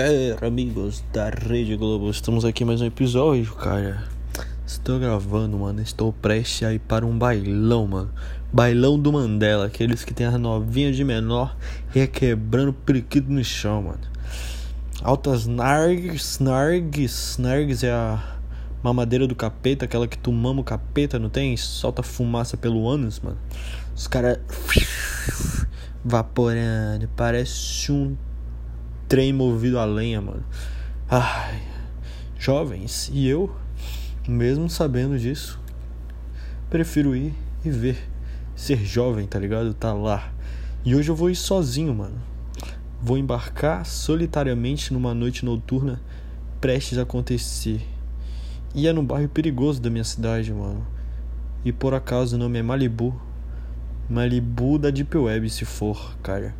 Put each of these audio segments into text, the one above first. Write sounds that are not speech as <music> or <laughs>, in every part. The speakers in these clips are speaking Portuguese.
É, amigos da Rede Globo, estamos aqui mais um episódio, cara. Estou gravando, mano. Estou prestes a ir para um bailão, mano. Bailão do Mandela, aqueles que tem as novinhas de menor requebrando periquito no chão, mano. Altas nargs, nargs, nargs é a mamadeira do capeta, aquela que tu mama o capeta, não tem? Solta fumaça pelo ânus, mano. Os caras <sniffs> vaporando, parece um trem movido a lenha, mano. Ai, jovens, e eu, mesmo sabendo disso, prefiro ir e ver. Ser jovem, tá ligado? Tá lá. E hoje eu vou ir sozinho, mano. Vou embarcar solitariamente numa noite noturna prestes a acontecer. E é num bairro perigoso da minha cidade, mano. E por acaso o nome é Malibu. Malibu da Deep Web, se for, cara.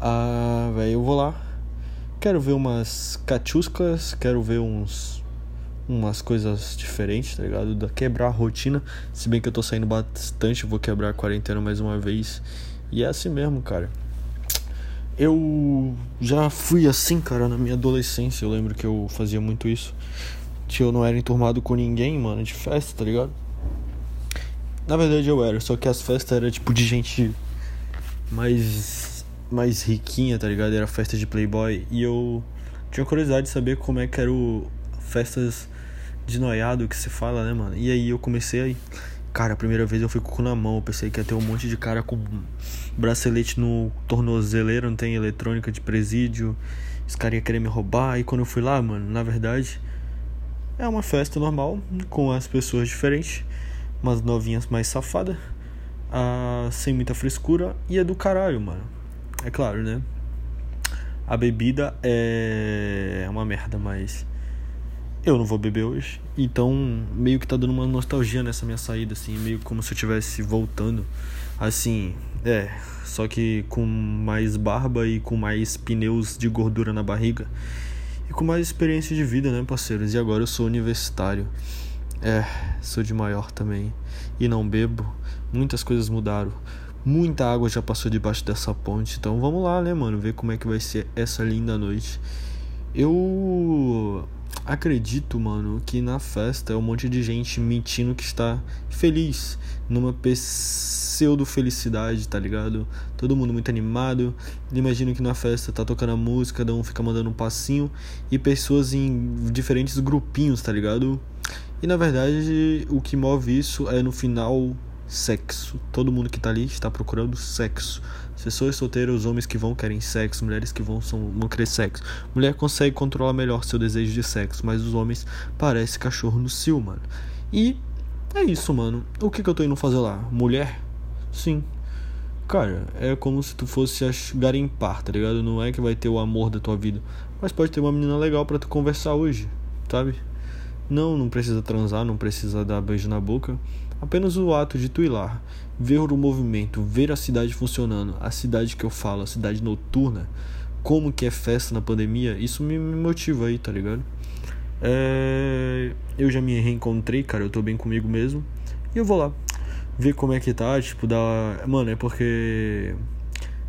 Ah, velho, eu vou lá Quero ver umas cachuscas, quero ver uns umas coisas diferentes, tá ligado? Da quebrar a rotina. Se bem que eu tô saindo bastante, vou quebrar a quarentena mais uma vez. E é assim mesmo, cara. Eu já fui assim, cara, na minha adolescência. Eu lembro que eu fazia muito isso. Que eu não era enturmado com ninguém, mano, de festa, tá ligado? Na verdade eu era, só que as festas eram tipo de gente mais mais riquinha, tá ligado? Era festa de playboy. E eu tinha curiosidade de saber como é que era o festas de noiado que se fala, né, mano? E aí eu comecei. Cara, a primeira vez eu fui com o cu na mão. Eu pensei que ia ter um monte de cara com bracelete no tornozeleiro, não tem eletrônica de presídio. Os caras iam querer me roubar. E quando eu fui lá, mano, na verdade, é uma festa normal, com as pessoas diferentes. Umas novinhas mais safadas. Ah, sem muita frescura. E é do caralho, mano é claro, né? A bebida é uma merda, mas eu não vou beber hoje. Então, meio que tá dando uma nostalgia nessa minha saída, assim, meio como se eu estivesse voltando. Assim, é, só que com mais barba e com mais pneus de gordura na barriga. E com mais experiência de vida, né, parceiros? E agora eu sou universitário. É, sou de maior também. E não bebo. Muitas coisas mudaram. Muita água já passou debaixo dessa ponte, então vamos lá, né, mano, ver como é que vai ser essa linda noite. Eu acredito, mano, que na festa é um monte de gente mentindo que está feliz, numa pseudo felicidade, tá ligado? Todo mundo muito animado. Imagino que na festa tá tocando a música, cada um fica mandando um passinho e pessoas em diferentes grupinhos, tá ligado? E na verdade, o que move isso é no final sexo. Todo mundo que tá ali está procurando sexo. Pessoas solteiras, homens que vão querem sexo, mulheres que vão, são, vão querer sexo. Mulher consegue controlar melhor seu desejo de sexo, mas os homens parecem cachorro no cio, mano. E é isso, mano. O que, que eu tô indo fazer lá? Mulher? Sim. Cara, é como se tu fosse garimpar, tá ligado? Não é que vai ter o amor da tua vida. Mas pode ter uma menina legal para tu conversar hoje, sabe? Não, não precisa transar, não precisa dar beijo na boca. Apenas o ato de tu ir lá, ver o movimento, ver a cidade funcionando, a cidade que eu falo, a cidade noturna, como que é festa na pandemia, isso me, motiva aí, tá ligado? É... Eu já me reencontrei, cara, eu tô bem comigo mesmo. E eu vou lá ver como é que tá, tipo, dar. Mano, é porque.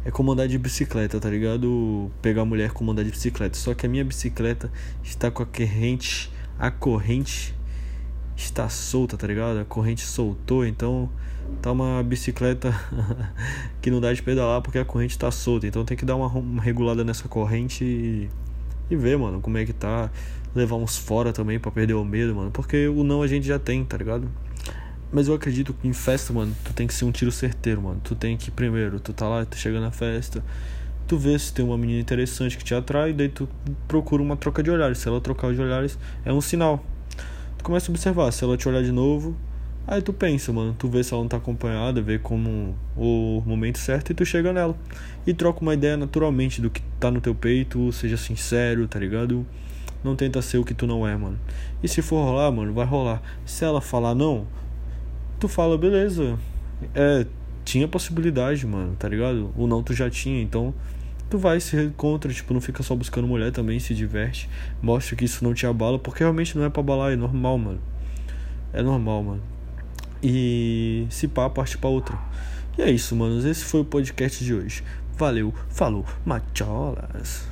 É como andar de bicicleta, tá ligado? Pegar a mulher como andar de bicicleta. Só que a minha bicicleta está com a corrente. A corrente está solta, tá ligado? A corrente soltou, então tá uma bicicleta <laughs> que não dá de pedalar porque a corrente tá solta. Então tem que dar uma, uma regulada nessa corrente e, e, ver, mano, como é que tá. Levar uns fora também para perder o medo, mano. Porque o não a gente já tem, tá ligado? Mas eu acredito que em festa, mano, tu tem que ser um tiro certeiro, mano. Tu tem que, primeiro, tu tá lá, tu chega na festa, tu vê se tem uma menina interessante que te atrai, daí tu procura uma troca de olhares. Se ela trocar de olhares, é um sinal começa a observar. Se ela te olhar de novo, aí tu pensa, mano. Tu vê se ela não tá acompanhada, vê como o momento certo e tu chega nela. E troca uma ideia naturalmente do que tá no teu peito, seja sincero, tá ligado? Não tenta ser o que tu não é, mano. E se for rolar, mano, vai rolar. Se ela falar não, tu fala, beleza. É, tinha possibilidade, mano, tá ligado? O não tu já tinha, então tu vai se encontra, tipo, não fica só buscando mulher também, se diverte, mostra que isso não te abala, porque realmente não é pra abalar, é normal, mano. É normal, mano. E se pá, parte pra outra. E é isso, mano. Esse foi o podcast de hoje. Valeu, falou, macholas.